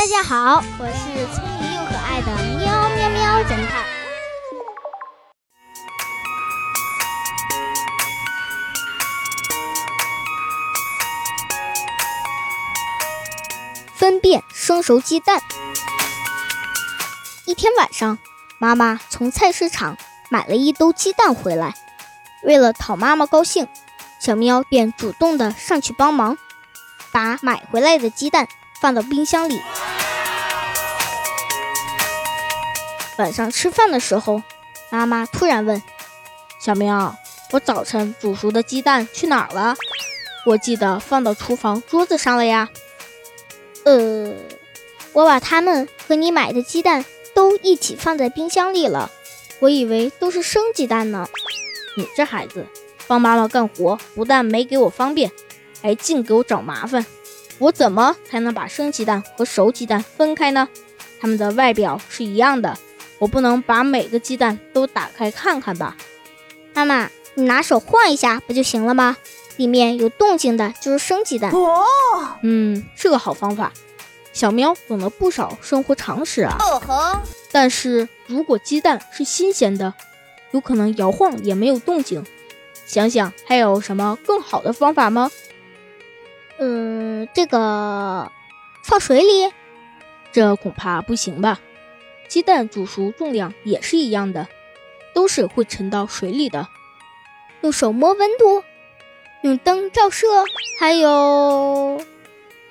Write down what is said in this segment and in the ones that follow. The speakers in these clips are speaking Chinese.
大家好，我是聪明又可爱的喵喵喵侦探。分辨生熟鸡蛋。一天晚上，妈妈从菜市场买了一兜鸡蛋回来。为了讨妈妈高兴，小喵便主动的上去帮忙，把买回来的鸡蛋放到冰箱里。晚上吃饭的时候，妈妈突然问：“小喵，我早晨煮熟的鸡蛋去哪儿了？我记得放到厨房桌子上了呀。”“呃，我把它们和你买的鸡蛋都一起放在冰箱里了，我以为都是生鸡蛋呢。”你这孩子，帮妈妈干活不但没给我方便，还净给我找麻烦。我怎么才能把生鸡蛋和熟鸡蛋分开呢？它们的外表是一样的。我不能把每个鸡蛋都打开看看吧？妈妈，你拿手晃一下不就行了吗？里面有动静的就是生鸡蛋。哦，嗯，是个好方法。小喵懂了不少生活常识啊。哦吼。但是如果鸡蛋是新鲜的，有可能摇晃也没有动静。想想还有什么更好的方法吗？嗯，这个放水里，这恐怕不行吧。鸡蛋煮熟重量也是一样的，都是会沉到水里的。用手摸温度，用灯照射，还有……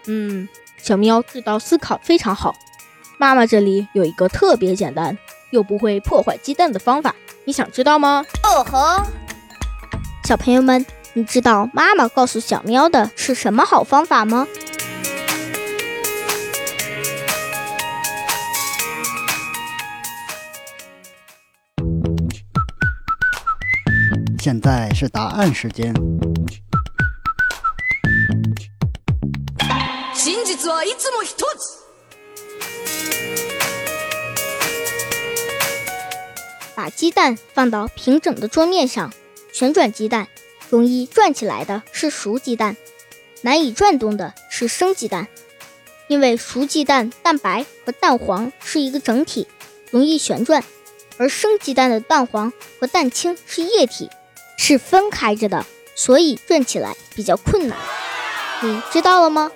嗯，小喵这道思考非常好。妈妈这里有一个特别简单又不会破坏鸡蛋的方法，你想知道吗？哦吼，小朋友们，你知道妈妈告诉小喵的是什么好方法吗？现在是答案时间。把鸡蛋放到平整的桌面上，旋转鸡蛋，容易转起来的是熟鸡蛋，难以转动的是生鸡蛋。因为熟鸡蛋蛋白和蛋黄是一个整体，容易旋转，而生鸡蛋的蛋黄和蛋清是液体。是分开着的，所以转起来比较困难。你知道了吗？